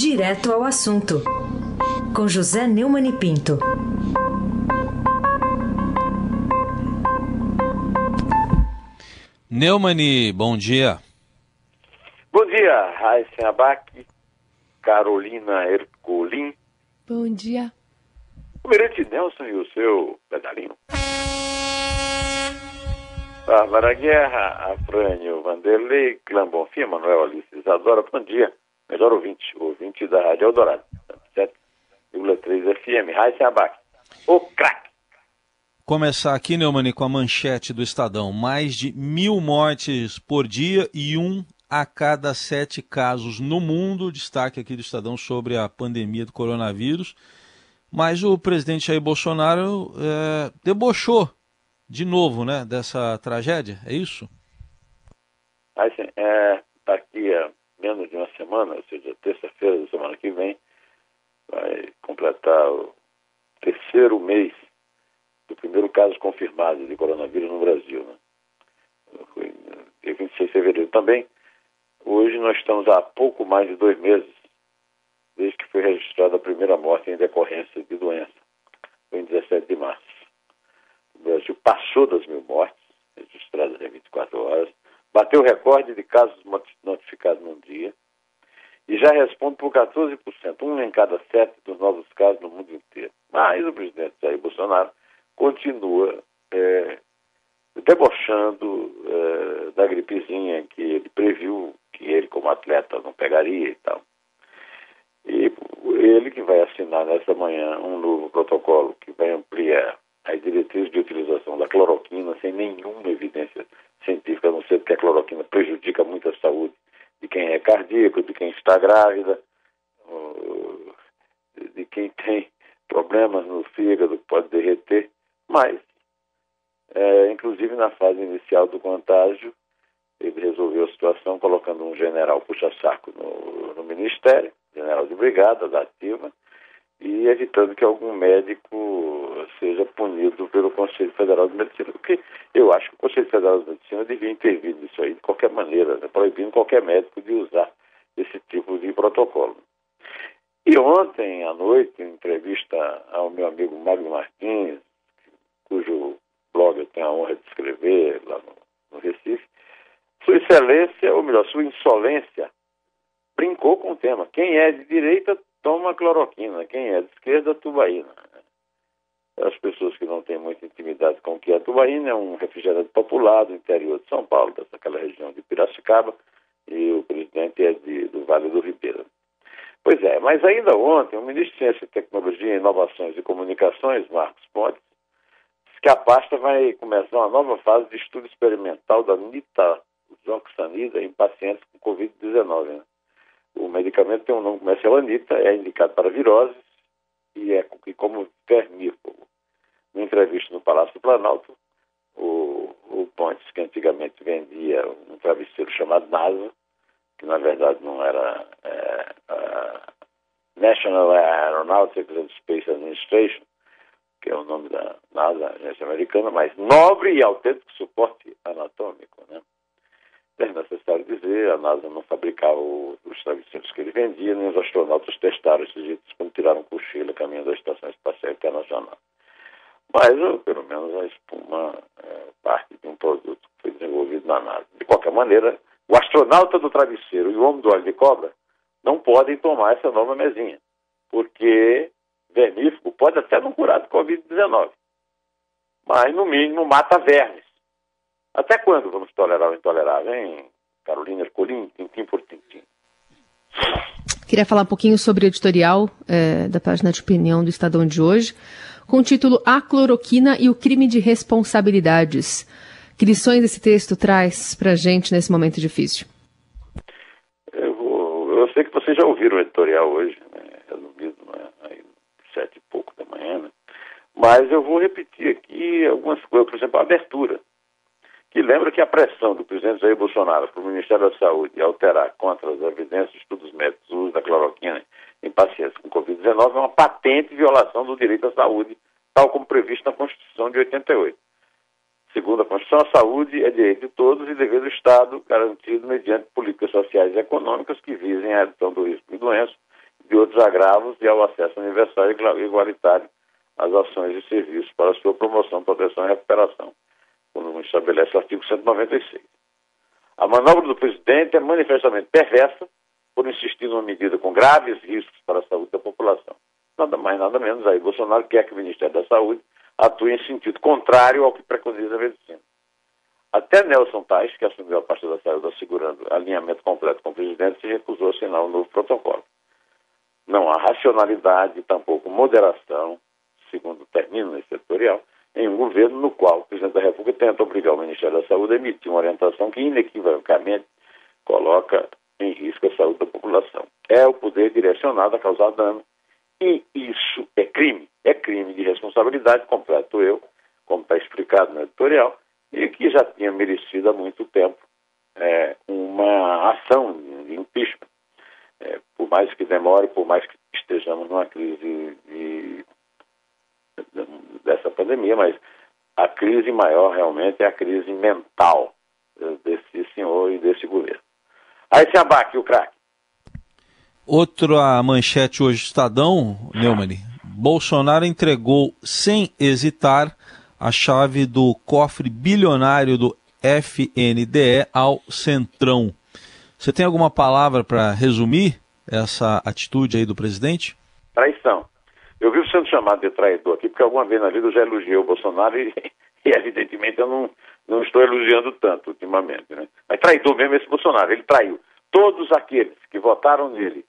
Direto ao assunto, com José Neumann e Pinto. Neumani, bom dia. Bom dia, Raíssa Abac, Carolina Ercolim. Bom dia. O Mirante Nelson e o seu pedalinho. Bárbara Guerra, Afrânio Vanderlei, Clã Bonfim, Manuel Alice Isadora, bom dia. Melhor ouvinte, ouvinte da Rádio Eldorado, 7,3 FM, Raíssa Abac. O craque. Começar aqui, Neumani, com a manchete do Estadão. Mais de mil mortes por dia e um a cada sete casos no mundo. Destaque aqui do Estadão sobre a pandemia do coronavírus. Mas o presidente Jair Bolsonaro é, debochou de novo né, dessa tragédia, é isso? Assim, é, daqui a menos de uma semana, ou seja, terça-feira da semana que vem, vai completar o terceiro mês do primeiro caso confirmado de coronavírus no Brasil. Né? Foi dia 26 de fevereiro também. Hoje nós estamos há pouco mais de dois meses desde que foi registrada a primeira morte em decorrência de doença. Foi em 17 de março. O Brasil passou das mil mortes registradas em 24 horas, bateu o recorde de casos já responde por 14%, um em cada sete dos novos casos no mundo inteiro. Mas o presidente Jair Bolsonaro continua é, debochando é, da gripezinha que ele previu que ele, como atleta, não pegaria e tal. E ele que vai assinar nessa manhã um novo protocolo que vai ampliar as diretrizes de utilização da cloroquina sem nenhuma evidência científica, a não ser que a cloroquina prejudica muito a saúde de quem é cardíaco, de quem está grávida, de quem tem problemas no fígado, pode derreter, mas, é, inclusive na fase inicial do contágio, ele resolveu a situação colocando um general puxa-saco no, no ministério, general de brigada da ativa, e evitando que algum médico seja punido pelo Conselho Federal de Medicina, porque eu acho que o Conselho Federal de Medicina devia intervir nisso aí de qualquer maneira, né, proibindo qualquer médico de usar esse tipo de protocolo. E ontem à noite, em entrevista ao meu amigo Magno Martins, cujo blog eu tenho a honra de escrever lá no, no Recife, Sua Excelência, ou melhor, Sua Insolência, brincou com o tema. Quem é de direita toma cloroquina, quem é de esquerda, tubaína. As pessoas que não têm muita intimidade com o que é a tubaína, é um refrigerante popular do interior de São Paulo, daquela região de Piracicaba, e o presidente é de, do Vale do Ribeira. Pois é, mas ainda ontem, o ministro de Ciência, Tecnologia, Inovações e Comunicações, Marcos Pontes, disse que a pasta vai começar uma nova fase de estudo experimental da nitazoxanida em pacientes com Covid-19. Né? O medicamento tem um nome comercial Anita, é indicado para viroses e é como vermífugo. Numa entrevista no Palácio do Planalto, o, o Pontes, que antigamente vendia um travesseiro chamado NASA, que na verdade não era é, National Aeronautics and Space Administration, que é o nome da NASA, agência americana, mas nobre e autêntico suporte anatômico? É necessário dizer, a NASA não fabricava os travesseiros que ele vendia, nem os astronautas testaram esses itens quando tiraram cochilo caminho da Estação Espacial Internacional. Mas, pelo menos, a espuma é parte de um produto que foi desenvolvido na NASA. De qualquer maneira, o astronauta do travesseiro e o homem do óleo de cobra não podem tomar essa nova mesinha, porque vermífugo pode até não curar do Covid-19, mas, no mínimo, mata vermes. Até quando vamos tolerar o intolerável, hein, Carolina Ercolim, tintim por tintim? Queria falar um pouquinho sobre o editorial é, da página de opinião do Estadão de hoje, com o título A Cloroquina e o Crime de Responsabilidades. Que lições esse texto traz para a gente nesse momento difícil? Eu, vou, eu, sei que vocês já ouviram o editorial hoje, né, resumido, né, aí, sete e pouco da manhã, né? mas eu vou repetir aqui algumas coisas, por exemplo, a abertura que lembra que a pressão do presidente Jair Bolsonaro para o Ministério da Saúde alterar contra as evidências estudos médicos o uso da cloroquina em pacientes com Covid-19 é uma patente violação do direito à saúde, tal como previsto na Constituição de 88. Segundo a Constituição, a saúde é direito de todos e dever do Estado, garantido mediante políticas sociais e econômicas que visem a redução do risco de doença de outros agravos e ao acesso universal e igualitário às ações e serviços para sua promoção, proteção e recuperação, como estabelece o artigo 196. A manobra do presidente é manifestamente perversa por insistir numa medida com graves riscos para a saúde da população. Nada mais, nada menos, aí Bolsonaro quer que o Ministério da Saúde atue em sentido contrário ao que preconiza a medicina. Até Nelson Tais, que assumiu a pasta da saúde assegurando alinhamento completo com o presidente, se recusou a assinar um novo protocolo. Não há racionalidade, tampouco moderação, segundo termina nesse editorial, em um governo no qual o presidente da República tenta obrigar o Ministério da Saúde a emitir uma orientação que inequivocamente coloca em risco a saúde da população. É o poder direcionado a causar dano e isso é crime. É crime de responsabilidade, completo eu, como está explicado no editorial, e que já tinha merecido há muito tempo é, uma ação de impeachment. É, por mais que demore, por mais que estejamos numa crise de mas a crise maior realmente é a crise mental eh, desse senhor e desse governo. Aí se abaque o craque. Outra manchete hoje, Estadão, Neumann. Bolsonaro entregou sem hesitar a chave do cofre bilionário do FNDE ao Centrão. Você tem alguma palavra para resumir essa atitude aí do presidente? Traição. Eu vivo sendo chamado de traidor aqui, porque alguma vez na vida eu já elogiei o Bolsonaro e, e evidentemente eu não, não estou elogiando tanto ultimamente. Né? Mas traidor mesmo esse Bolsonaro, ele traiu todos aqueles que votaram nele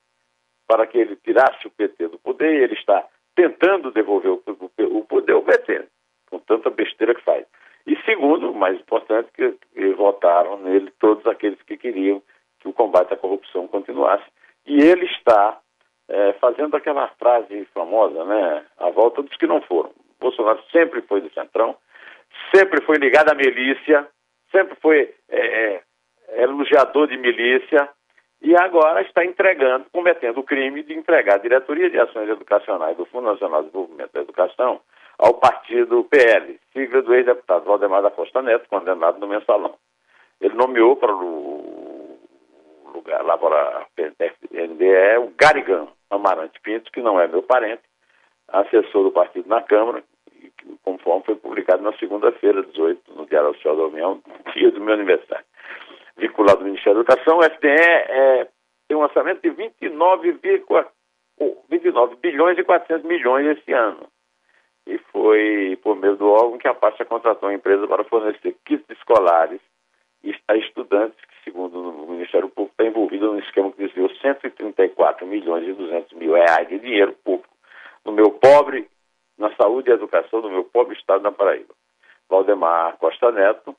para que ele tirasse o PT do poder e ele está tentando devolver o, o, o poder ao PT, com tanta besteira que faz. E segundo, mais importante, que, que votaram nele todos aqueles que queriam que o combate à corrupção continuasse. E ele está é, fazendo aquela frase famosa, né? A volta dos que não foram. Bolsonaro sempre foi do Centrão, sempre foi ligado à milícia, sempre foi é, é, é, elogiador de milícia e agora está entregando, cometendo o crime de entregar a diretoria de ações educacionais do Fundo Nacional de Desenvolvimento da Educação ao partido PL, sigla do ex-deputado Valdemar da Costa Neto, condenado no mensalão. Ele nomeou para o lugar lá para a PNDE o Garigão, Amarante Pinto, que não é meu parente, assessor do partido na Câmara, e conforme foi publicado na segunda-feira, 18, no Diário Oficial da União, dia do meu aniversário. Vinculado ao Ministério da Educação, o FDE é, tem um orçamento de 29, 29 bilhões e 400 milhões esse ano. E foi por meio do órgão que a pasta contratou a empresa para fornecer kits escolares a estudantes que, segundo o Ministério Público, está envolvido num esquema que desviou 134 milhões e 200 mil reais de dinheiro público no meu pobre, na saúde e educação do meu pobre estado da Paraíba. Valdemar Costa Neto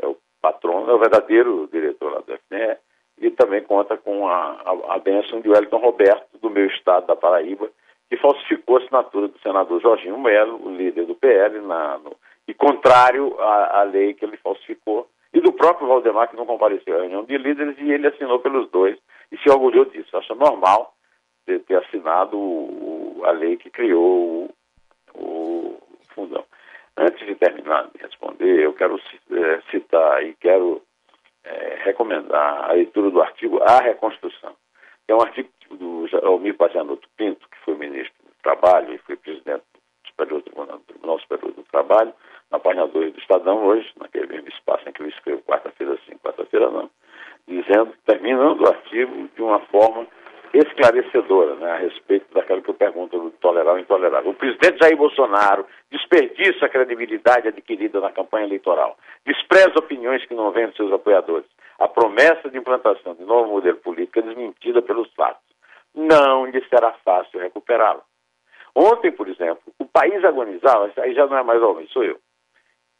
é o patrono, é o verdadeiro diretor lá do FNE, e também conta com a, a, a bênção de Wellington Roberto, do meu estado da Paraíba, que falsificou a assinatura do senador Jorginho Melo, o líder do PL, na, no, e contrário à lei que ele falsificou, e do próprio Valdemar, que não compareceu à reunião de líderes, e ele assinou pelos dois e se orgulhou disso. Acha normal ter, ter assinado o, a lei que criou o, o, fundão. Antes de terminar de responder, eu quero é, citar e quero é, recomendar a leitura do artigo A Reconstrução. É um artigo do Almir Pazianotto Pinto, que foi ministro do Trabalho e foi presidente do Superior Tribunal, do Tribunal Superior do Trabalho, na página 2 do Estadão hoje, naquele mesmo espaço em que eu escrevo quarta-feira sim, quarta-feira não, dizendo, terminando o artigo de uma forma esclarecedora né, a respeito daquilo que eu pergunto do tolerável e intolerável. O presidente Jair Bolsonaro desperdiça a credibilidade adquirida na campanha eleitoral, despreza opiniões que não vêm de seus apoiadores. A promessa de implantação de novo modelo político é desmentida pelos fatos. Não lhe será fácil recuperá-lo. Ontem, por exemplo, o país agonizava, aí já não é mais homem, sou eu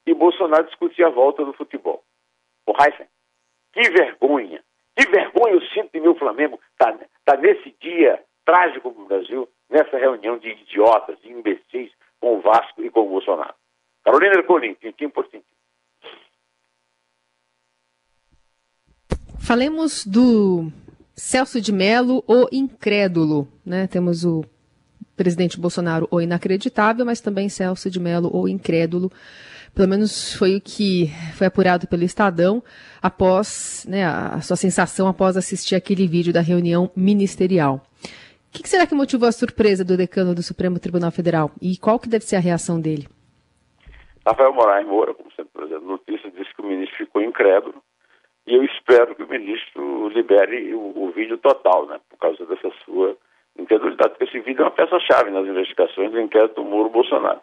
e Bolsonaro discutia a volta do futebol. O Heisen, que vergonha, que vergonha eu sinto de meu Flamengo estar tá, tá nesse dia trágico para o Brasil, nessa reunião de idiotas, de imbecis com o Vasco e com o Bolsonaro. Carolina Ercolim, tintim por tintim. Falemos do Celso de Mello, o incrédulo. Né? Temos o presidente Bolsonaro, o inacreditável, mas também Celso de Mello, o incrédulo. Pelo menos foi o que foi apurado pelo Estadão após né, a sua sensação após assistir aquele vídeo da reunião ministerial. O que, que será que motivou a surpresa do decano do Supremo Tribunal Federal? E qual que deve ser a reação dele? Rafael Moraes Moura, como sempre presente notícia, disse que o ministro ficou incrédulo e eu espero que o ministro libere o, o vídeo total, né, por causa dessa sua incredulidade, porque esse vídeo é uma peça-chave nas investigações do inquérito Moro-Bolsonaro.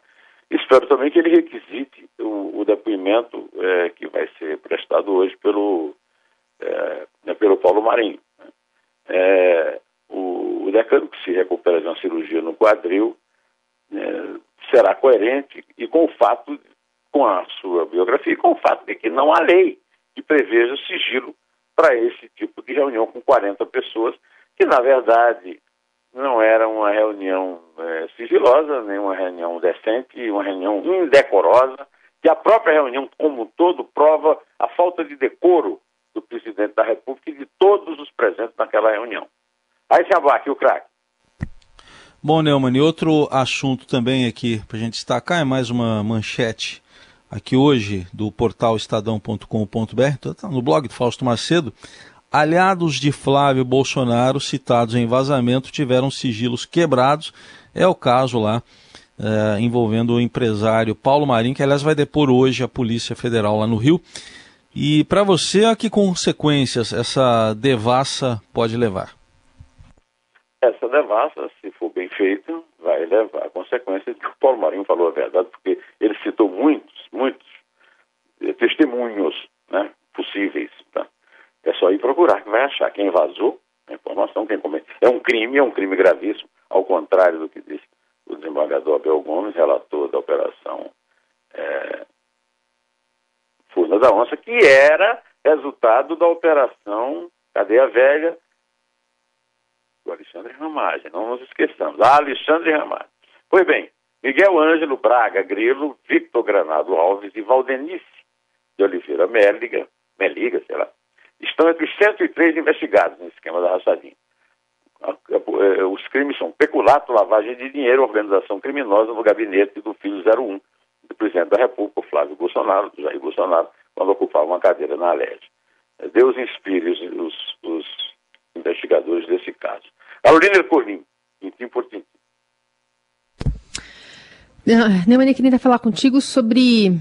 Espero também que ele requisite o, o depoimento é, que vai ser prestado hoje pelo, é, né, pelo Paulo Marinho. Né. É, o, o, decano que se recupera de uma cirurgia no quadril é, será coerente e com o fato, com a sua biografia, e com o fato de que não há lei que preveja sigilo para esse tipo de reunião com 40 pessoas, que na verdade não era uma reunião é, sigilosa, nem uma reunião decente, uma reunião indecorosa, que a própria reunião como um todo prova a falta de decoro do presidente da República e de todos os presentes naquela reunião. Aí se abaque o craque. Bom, Neumann, e outro assunto também aqui para a gente destacar é mais uma manchete aqui hoje do portal estadão.com.br, tá no blog do Fausto Macedo. Aliados de Flávio Bolsonaro citados em vazamento tiveram sigilos quebrados. É o caso lá é, envolvendo o empresário Paulo Marim, que aliás vai depor hoje a Polícia Federal lá no Rio. E para você, a que consequências essa devassa pode levar? Essa devassa, se for bem feita, vai levar a consequência de que o Paulo Marinho falou a verdade, porque ele citou muitos, muitos eh, testemunhos né, possíveis. Tá? É só ir procurar que vai achar quem vazou a informação, quem comete. É um crime, é um crime gravíssimo, ao contrário do que disse o desembargador Abel Gomes, relator da operação é, Furna da Onça, que era resultado da operação Cadeia Velha do Alexandre Ramagem, não nos esqueçamos. Ah, Alexandre Ramagem. Pois bem, Miguel Ângelo Braga Grilo, Victor Granado Alves e Valdenice de Oliveira Meliga, Meliga, sei lá, estão entre os 103 investigados no esquema da Raçadinha. É, os crimes são peculato, lavagem de dinheiro, organização criminosa no gabinete do filho 01 do presidente da República, Flávio Bolsonaro, do Jair Bolsonaro, quando ocupava uma cadeira na Aled. Deus inspire os, os, os investigadores desse caso. Carolina Ercolim, tintim por tintim. Neumani, queria falar contigo sobre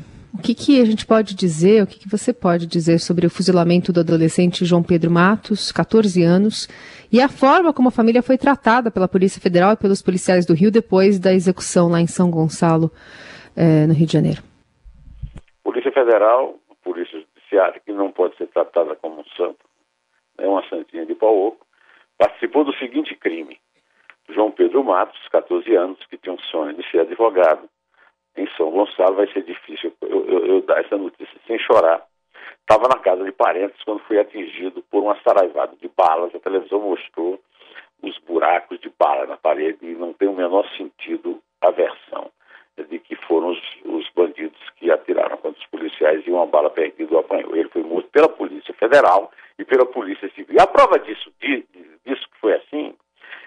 que, que, a gente pode dizer, o que, que, você pode dizer sobre o fuzilamento do adolescente João Pedro Matos, 14 anos, e a forma como a família foi tratada pela Polícia Federal e pelos policiais do Rio depois da execução lá em São Gonçalo, eh, no Rio de Janeiro? Polícia Federal, Polícia Judiciária, que não pode ser tratada como um santo, é uma santinha de pau oco, participou do seguinte crime. João Pedro Matos, 14 anos, que tinha um sonho de ser advogado, em São Gonçalo, vai ser difícil eu, eu, eu dar essa notícia sem chorar. Estava na casa de parentes quando foi atingido por um assaraivado de balas. A televisão mostrou os buracos de bala na parede e não tem o menor sentido a versão de que foram os, os bandidos que atiraram contra os policiais e uma bala perdida o apanhou. Ele foi morto pela Polícia Federal e pela Polícia Civil. E a prova disso, de, disso que foi assim,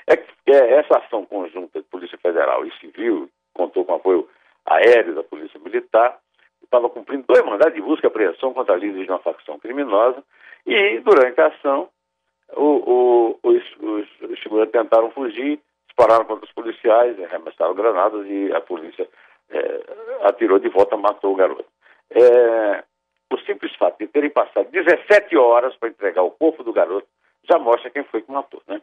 é que é, essa ação conjunta de Polícia Federal e Civil contou com apoio aéreo da Polícia Militar, estava cumprindo dois mandados de busca e apreensão contra líderes de uma facção criminosa e, durante a ação, o, o, os, os, os seguranças tentaram fugir, dispararam contra os policiais, arremessaram granadas e a polícia é, atirou de volta, matou o garoto. É, o simples fato de terem passado 17 horas para entregar o corpo do garoto já mostra quem foi que matou, né?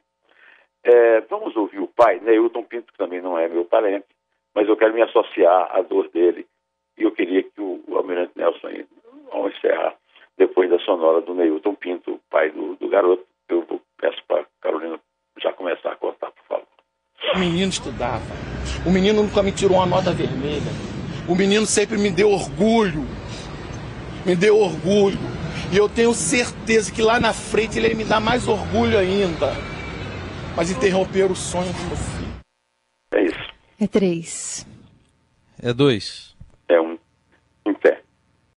É, vamos ouvir o pai, Neilton Pinto, que também não é meu parente, mas eu quero me associar à dor dele e eu queria que o, o Almirante Nelson, ao encerrar, depois da sonora do Neilton Pinto, pai do, do garoto, eu vou, peço para Carolina já começar a cortar, por favor. O menino estudava. O menino nunca me tirou uma nota vermelha. O menino sempre me deu orgulho. Me deu orgulho. E eu tenho certeza que lá na frente ele ia me dar mais orgulho ainda. Mas interromper o sonho do meu filho. É isso. É três. É dois.